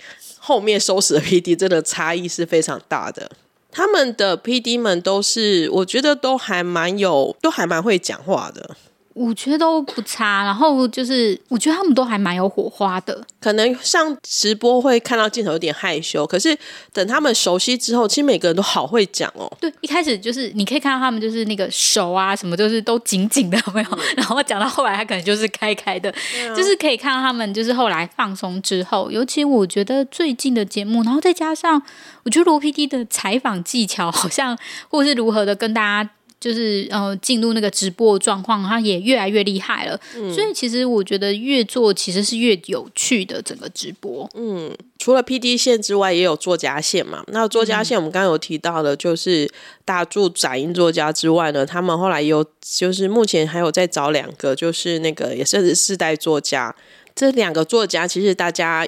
后面收拾的 PD 真的差异是非常大的，他们的 PD 们都是，我觉得都还蛮有，都还蛮会讲话的。我觉得都不差，然后就是我觉得他们都还蛮有火花的。可能上直播会看到镜头有点害羞，可是等他们熟悉之后，其实每个人都好会讲哦。对，一开始就是你可以看到他们就是那个手啊什么，就是都紧紧的，有没有？嗯、然后讲到后来，他可能就是开开的，嗯、就是可以看到他们就是后来放松之后，尤其我觉得最近的节目，然后再加上我觉得罗 PD 的采访技巧，好像或是如何的跟大家。就是呃，进入那个直播状况，他也越来越厉害了。嗯，所以其实我觉得越做其实是越有趣的整个直播。嗯，除了 PD 线之外，也有作家线嘛。那作家线我们刚刚有提到的，就是大柱展映作家之外呢，他们后来有就是目前还有在找两个，就是那个也是世代作家。这两个作家其实大家。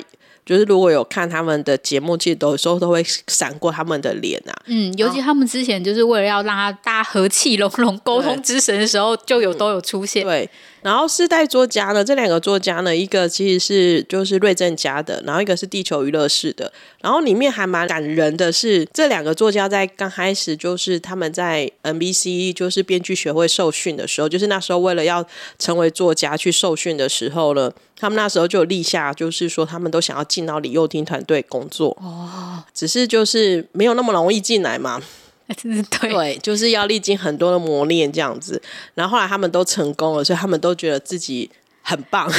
就是如果有看他们的节目，其实都有时候都会闪过他们的脸啊。嗯，尤其他们之前就是为了要让他大家和气融融、沟通之神的时候，就有都有出现。对。然后世代作家呢，这两个作家呢，一个其实是就是瑞正家的，然后一个是地球娱乐室的。然后里面还蛮感人的是，这两个作家在刚开始就是他们在 NBC 就是编剧学会受训的时候，就是那时候为了要成为作家去受训的时候呢，他们那时候就立下，就是说他们都想要进到李幼廷团队工作。哦，只是就是没有那么容易进来嘛。对，对，就是要历经很多的磨练这样子，然后后来他们都成功了，所以他们都觉得自己很棒。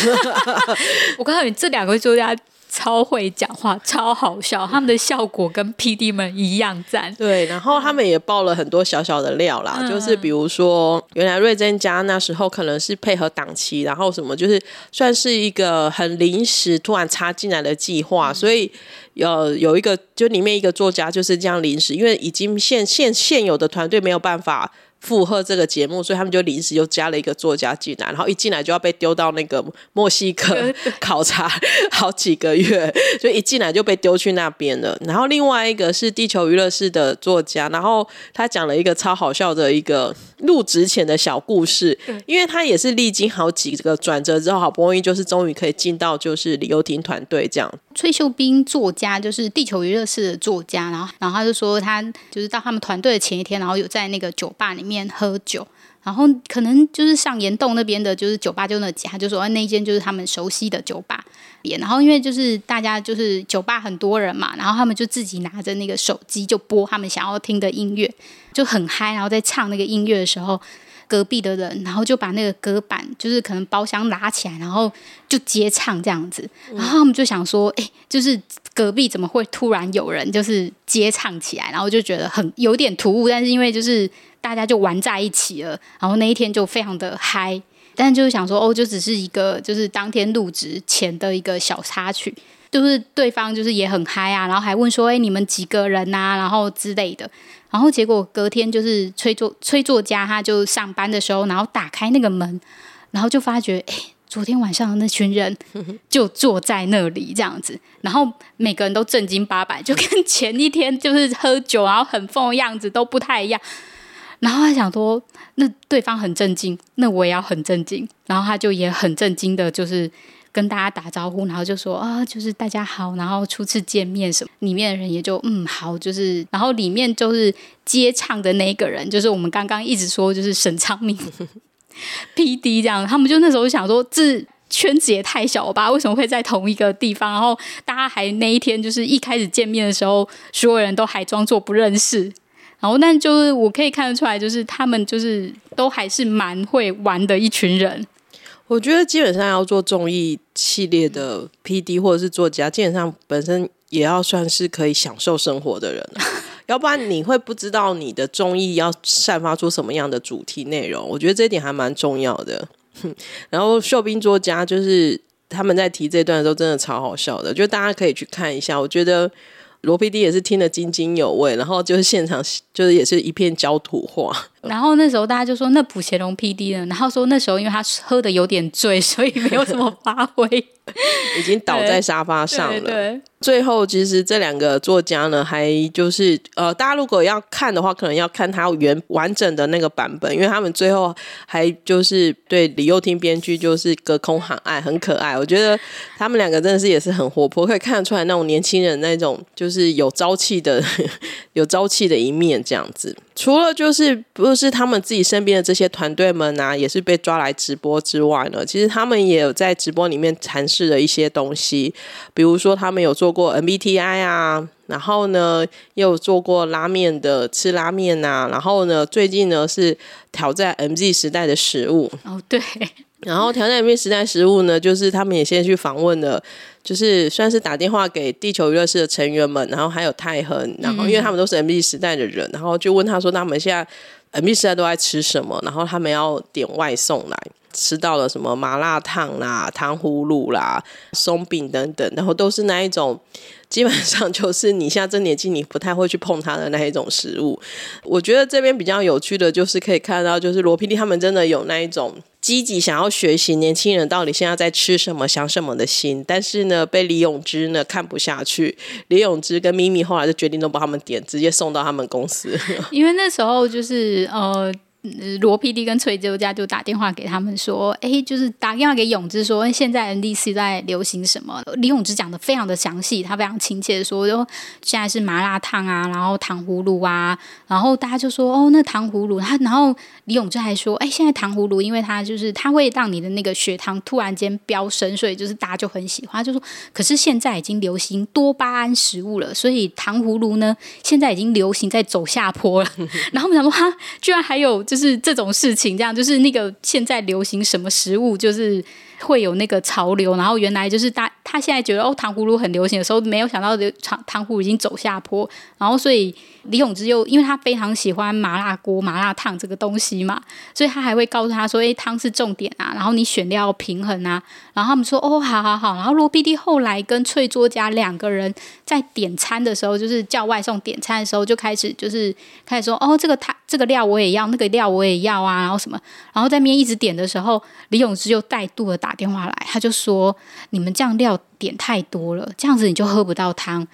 我告诉你，这两个作家超会讲话，超好笑，他们的效果跟 PD 们一样赞。对，然后他们也爆了很多小小的料啦，嗯、就是比如说，原来瑞珍家那时候可能是配合档期，然后什么，就是算是一个很临时突然插进来的计划，嗯、所以。有有一个，就里面一个作家就是这样临时，因为已经现现现有的团队没有办法负荷这个节目，所以他们就临时又加了一个作家进来，然后一进来就要被丢到那个墨西哥 考察好几个月，所以一进来就被丢去那边了。然后另外一个是地球娱乐室的作家，然后他讲了一个超好笑的一个入职前的小故事，因为他也是历经好几个转折之后，好不容易就是终于可以进到就是李幼廷团队这样。崔秀斌作家就是地球娱乐室的作家，然后然后他就说他就是到他们团队的前一天，然后有在那个酒吧里面。面喝酒，然后可能就是上岩洞那边的，就是酒吧就那几，他就说那间就是他们熟悉的酒吧。然后因为就是大家就是酒吧很多人嘛，然后他们就自己拿着那个手机就播他们想要听的音乐，就很嗨。然后在唱那个音乐的时候，隔壁的人然后就把那个隔板就是可能包厢拉起来，然后就接唱这样子。然后他们就想说，哎，就是隔壁怎么会突然有人就是接唱起来？然后就觉得很有点突兀，但是因为就是。大家就玩在一起了，然后那一天就非常的嗨，但就是想说哦，就只是一个就是当天入职前的一个小插曲，就是对方就是也很嗨啊，然后还问说，哎，你们几个人啊，然后之类的，然后结果隔天就是崔作崔作家他就上班的时候，然后打开那个门，然后就发觉，哎，昨天晚上的那群人 就坐在那里这样子，然后每个人都正经八百，就跟前一天就是喝酒然后很疯的样子都不太一样。然后他想说，那对方很震惊，那我也要很震惊。然后他就也很震惊的，就是跟大家打招呼，然后就说啊，就是大家好，然后初次见面什么。里面的人也就嗯好，就是然后里面就是接唱的那一个人，就是我们刚刚一直说就是沈昌明 PD 这样。他们就那时候想说，这圈子也太小了吧？为什么会在同一个地方？然后大家还那一天就是一开始见面的时候，所有人都还装作不认识。然后，但就是我可以看得出来，就是他们就是都还是蛮会玩的一群人。我觉得基本上要做综艺系列的 PD 或者是作家，基本上本身也要算是可以享受生活的人，要不然你会不知道你的综艺要散发出什么样的主题内容。我觉得这一点还蛮重要的。然后，秀斌作家就是他们在提这段的时候，真的超好笑的，就大家可以去看一下。我觉得。罗 PD 也是听得津津有味，然后就是现场就是也是一片焦土话。然后那时候大家就说那普贤龙 PD 呢，然后说那时候因为他喝的有点醉，所以没有什么发挥，已经倒在沙发上了。对对对。最后其实这两个作家呢，还就是呃，大家如果要看的话，可能要看他原完整的那个版本，因为他们最后还就是对李幼听编剧就是隔空喊爱，很可爱。我觉得他们两个真的是也是很活泼，可以看得出来那种年轻人那种就是有朝气的 有朝气的一面这样子。除了就是不是他们自己身边的这些团队们啊，也是被抓来直播之外呢，其实他们也有在直播里面阐释了一些东西，比如说他们有做过 MBTI 啊，然后呢也有做过拉面的吃拉面、啊，然后呢最近呢是挑战 MZ 时代的食物。哦，对，然后挑战 MZ 时代食物呢，就是他们也先去访问了。就是算是打电话给地球娱乐室的成员们，然后还有泰亨，然后因为他们都是 M B 时代的人，然后就问他说：“那他们现在 M B 时代都在吃什么？”然后他们要点外送来，吃到了什么麻辣烫啦、糖葫芦啦、松饼等等，然后都是那一种，基本上就是你现在这年纪你不太会去碰它的那一种食物。我觉得这边比较有趣的就是可以看到，就是罗 PD 他们真的有那一种。积极想要学习年轻人到底现在在吃什么、想什么的心，但是呢，被李永芝呢看不下去。李永芝跟咪咪后来就决定都帮他们点，直接送到他们公司。因为那时候就是呃。罗 PD 跟崔周家就打电话给他们说：“哎，就是打电话给永志说，现在 MZ 在流行什么？”李永志讲的非常的详细，他非常亲切的说：“就现在是麻辣烫啊，然后糖葫芦啊，然后大家就说哦，那糖葫芦。他然后李永志还说：哎，现在糖葫芦，因为它就是它会让你的那个血糖突然间飙升，所以就是大家就很喜欢。就说，可是现在已经流行多巴胺食物了，所以糖葫芦呢，现在已经流行在走下坡了。然后我们想说，哈，居然还有。”就是这种事情，这样就是那个现在流行什么食物，就是会有那个潮流。然后原来就是大他现在觉得哦，糖葫芦很流行的时候，没有想到糖糖葫芦已经走下坡。然后所以李永芝又因为他非常喜欢麻辣锅、麻辣烫这个东西嘛，所以他还会告诉他说：“诶，汤是重点啊，然后你选料平衡啊。”然后他们说：“哦，好好好。”然后罗 PD 后来跟翠作家两个人在点餐的时候，就是叫外送点餐的时候，就开始就是开始说：“哦，这个汤这个料我也要，那个料我也要啊。”然后什么？然后在那边一直点的时候，李永芝又带度的打电话来，他就说：“你们这样料点太多了，这样子你就喝不到汤。”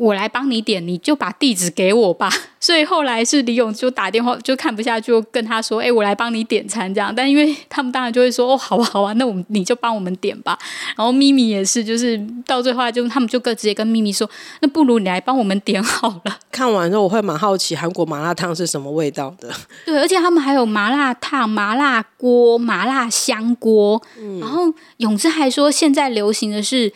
我来帮你点，你就把地址给我吧。所以后来是李勇就打电话，就看不下去，就跟他说：“哎、欸，我来帮你点餐这样。”但因为他们当然就会说：“哦，好啊，好啊，那我们你就帮我们点吧。”然后咪咪也是，就是到最后就他们就各直接跟咪咪说：“那不如你来帮我们点好了。”看完之后我会蛮好奇韩国麻辣烫是什么味道的。对，而且他们还有麻辣烫、麻辣锅、麻辣香锅。嗯、然后勇志还说，现在流行的是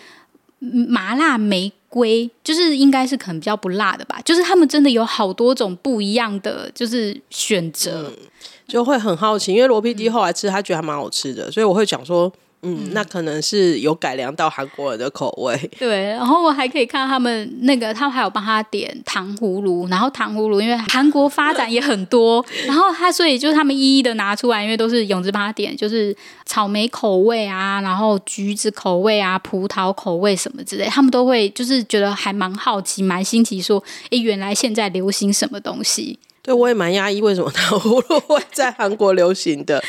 麻辣玫龟就是应该是可能比较不辣的吧，就是他们真的有好多种不一样的就是选择，就会很好奇，因为罗 PD 后来吃他觉得还蛮好吃的，所以我会讲说。嗯，那可能是有改良到韩国人的口味。对，然后我还可以看到他们那个，他们还有帮他点糖葫芦，然后糖葫芦因为韩国发展也很多，然后他所以就是他们一一的拿出来，因为都是永志帮他点，就是草莓口味啊，然后橘子口味啊，葡萄口味什么之类，他们都会就是觉得还蛮好奇，蛮新奇，说，诶，原来现在流行什么东西。对，我也蛮讶异，为什么糖葫芦会在韩国流行的？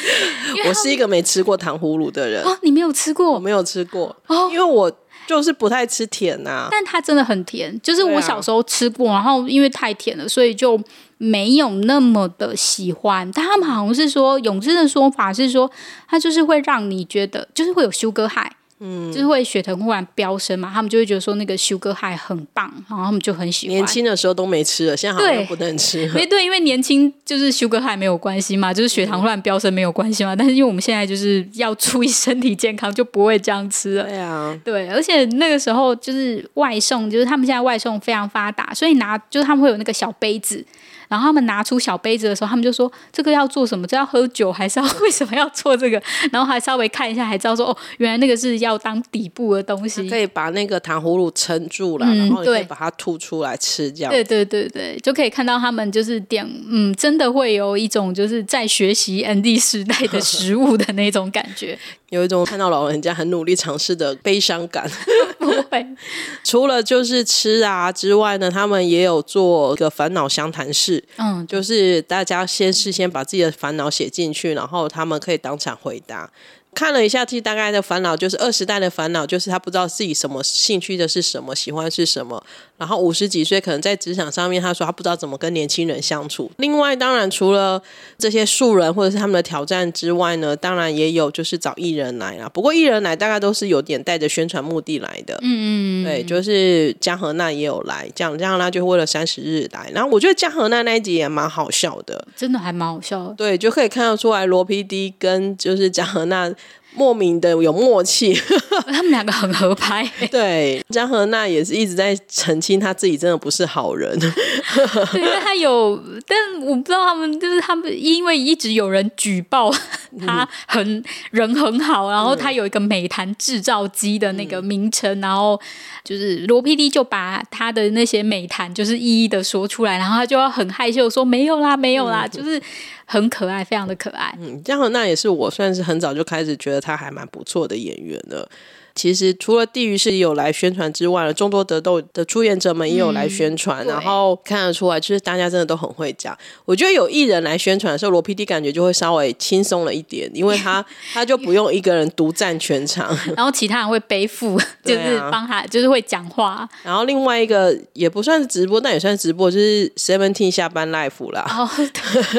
我是一个没吃过糖葫芦的人。哦，你没有吃过？我没有吃过，哦，因为我就是不太吃甜呐，啊。但它真的很甜，就是我小时候吃过，啊，然后因为太甜了，所以就没有那么的喜欢。但他们好像是说，永志的说法是说，它就是会让你觉得，就是会有 sugar high。嗯，就是会血糖忽然飙升嘛，他们就会觉得说那个 sugar high 很棒，然后他们就很喜欢。年轻的时候都没吃了，现在好像不能吃了。对，对，因为年轻就是 sugar high 没有关系嘛，就是血糖忽然飙升没有关系嘛。但是因为我们现在就是要注意身体健康，就不会这样吃了。对啊，对，而且那个时候就是外送，就是他们现在外送非常发达，所以拿就是他们会有那个小杯子。然后他们拿出小杯子的时候，他们就说：“这个要做什么？这要喝酒还是要为什么要做这个？”然后还稍微看一下，还知道说：“哦，原来那个是要当底部的东西，可以把那个糖葫芦撑住了，嗯、然后你可以把它吐出来吃，这样。”对对对对，就可以看到他们就是点，嗯，真的会有一种就是在学习 ND 时代的食物的那种感觉。有一种看到老人家很努力尝试的悲伤感。不会，除了就是吃啊之外呢，他们也有做一个烦恼相谈室。嗯，就是大家先事先把自己的烦恼写进去，然后他们可以当场回答。看了一下，其实大概的烦恼就是二十代的烦恼，就是他不知道自己什么兴趣的是什么，喜欢是什么。然后五十几岁可能在职场上面，他说他不知道怎么跟年轻人相处。另外，当然除了这些素人或者是他们的挑战之外呢，当然也有就是找艺人来啦。不过艺人来大概都是有点带着宣传目的来的。嗯嗯，对，就是江河娜也有来，讲江河娜就为了三十日来。然后我觉得江河娜那一集也蛮好笑的，真的还蛮好笑的。对，就可以看得出来罗 PD 跟就是江河娜。莫名的有默契，他们两个很合拍。对，江河娜也是一直在澄清他自己真的不是好人。对，因为他有，但我不知道他们就是他们，因为一直有人举报他很、嗯、人很好，然后他有一个美谈制造机的那个名称，嗯、然后就是罗 PD 就把他的那些美谈就是一一的说出来，然后他就要很害羞说没有啦，没有啦，嗯、就是。很可爱，非常的可爱。嗯，江河娜也是我算是很早就开始觉得他还蛮不错的演员的。其实除了地狱是有来宣传之外，众多得豆的出演者们也有来宣传，嗯、然后看得出来，就是大家真的都很会讲。我觉得有艺人来宣传的时候，罗 PD 感觉就会稍微轻松了一点，因为他 他就不用一个人独占全场，然后其他人会背负，就是帮他，就是会讲话。然后另外一个也不算是直播，但也算直播，就是 Seventeen 下班 life 啦。哦，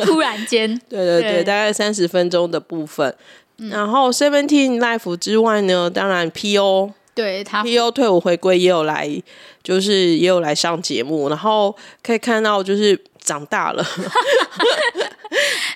突然间，对对对，对大概三十分钟的部分。然后 Seventeen Life 之外呢，当然 PO 对他 PO 退伍回归也有来，就是也有来上节目，然后可以看到就是长大了。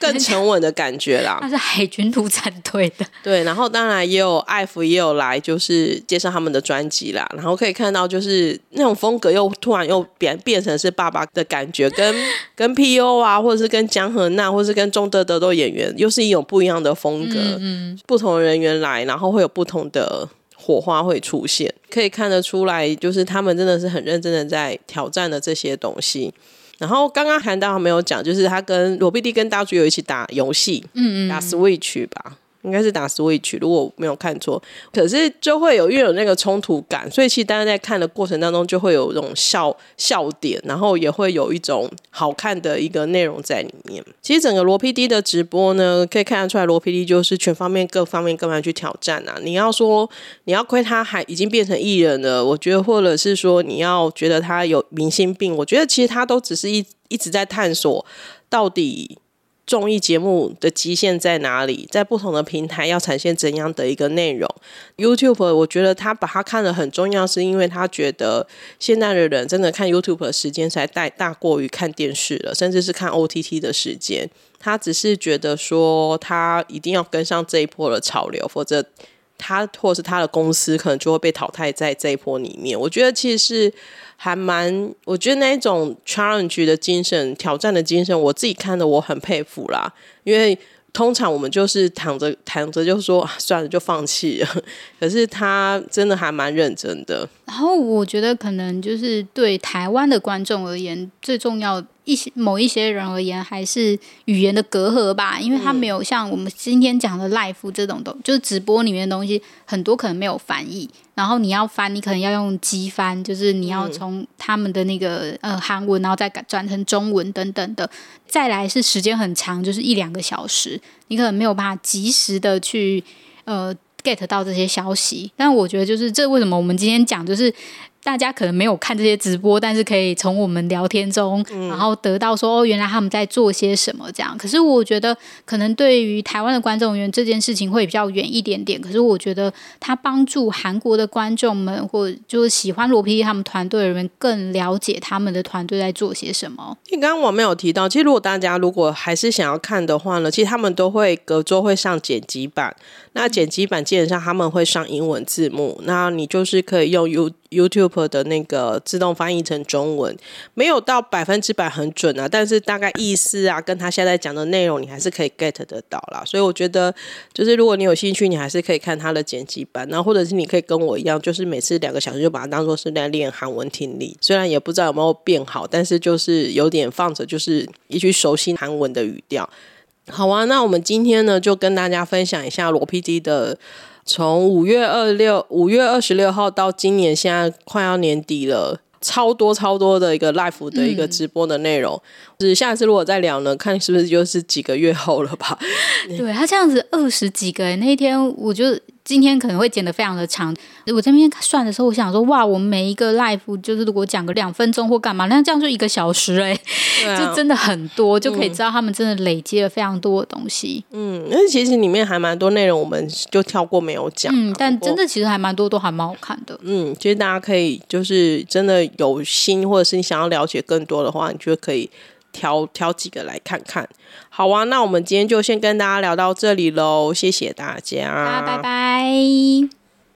更 沉稳的感觉啦。他是海军陆战队的，对。然后当然也有艾芙也有来，就是介绍他们的专辑啦。然后可以看到，就是那种风格又突然又变变成是爸爸的感觉，跟 跟 P.O. 啊，或者是跟江河娜，或者是跟钟德德都演员，又是一种不一样的风格。嗯，嗯，不同的人员来，然后会有不同的火花会出现，可以看得出来，就是他们真的是很认真的在挑战的这些东西。然后刚刚韩大没有讲，就是他跟罗 PD 跟大猪有一起打游戏，嗯嗯，打 Switch 吧。应该是打 Switch，如果我没有看错，可是就会有因为有那个冲突感，所以其实大家在看的过程当中就会有这种笑笑点，然后也会有一种好看的一个内容在里面。其实整个罗 PD 的直播呢，可以看得出来，罗 PD 就是全方面各方面各方面去挑战啊。你要说你要亏他还已经变成艺人了，我觉得，或者是说你要觉得他有明星病，我觉得其实他都只是一一直在探索到底。综艺节目的极限在哪里？在不同的平台要呈现怎样的一个内容？YouTube，我觉得他把它看得很重要，是因为他觉得现在的人真的看 YouTube 的时间才大大过于看电视了，甚至是看 OTT 的时间。他只是觉得说，他一定要跟上这一波的潮流，否则他或是他的公司可能就会被淘汰在这一波里面。我觉得其实是。还蛮，我觉得那一种 challenge 的精神、挑战的精神，我自己看的我很佩服啦。因为通常我们就是躺着躺着就说算了，就放弃了。可是他真的还蛮认真的。然后我觉得可能就是对台湾的观众而言，最重要一些某一些人而言，还是语言的隔阂吧，因为他没有像我们今天讲的 live 这种东，就是直播里面的东西，很多可能没有翻译，然后你要翻，你可能要用机翻，就是你要从他们的那个呃韩文，然后再改转成中文等等的，再来是时间很长，就是一两个小时，你可能没有办法及时的去呃 get 到这些消息。但我觉得就是这为什么我们今天讲就是。大家可能没有看这些直播，但是可以从我们聊天中，然后得到说哦，原来他们在做些什么这样。可是我觉得，可能对于台湾的观众员这件事情会比较远一点点。可是我觉得，他帮助韩国的观众们，或就是喜欢罗 PD 他们团队的人，更了解他们的团队在做些什么。你刚刚我没有提到，其实如果大家如果还是想要看的话呢，其实他们都会隔周会上剪辑版。那剪辑版基本上他们会上英文字幕，那你就是可以用 You YouTube 的那个自动翻译成中文，没有到百分之百很准啊，但是大概意思啊，跟他现在讲的内容，你还是可以 get 得到啦。所以我觉得，就是如果你有兴趣，你还是可以看他的剪辑版，然后或者是你可以跟我一样，就是每次两个小时就把它当做是在练韩文听力。虽然也不知道有没有变好，但是就是有点放着，就是一句熟悉韩文的语调。好啊，那我们今天呢，就跟大家分享一下罗 PD 的。从五月二六五月二十六号到今年现在快要年底了，超多超多的一个 live 的一个直播的内容。嗯、是下次如果再聊呢，看是不是就是几个月后了吧？对，他这样子二十几个，那一天我就。今天可能会剪得非常的长，我这边算的时候，我想说，哇，我们每一个 life 就是如果讲个两分钟或干嘛，那这样就一个小时哎、欸，就真的很多，就可以知道他们真的累积了非常多的东西。嗯，因为其实里面还蛮多内容，我们就跳过没有讲。嗯，但真的其实还蛮多，都还蛮好看的。嗯，其实大家可以就是真的有心，或者是你想要了解更多的话，你就可以。挑挑几个来看看，好啊，那我们今天就先跟大家聊到这里喽，谢谢大家，拜拜。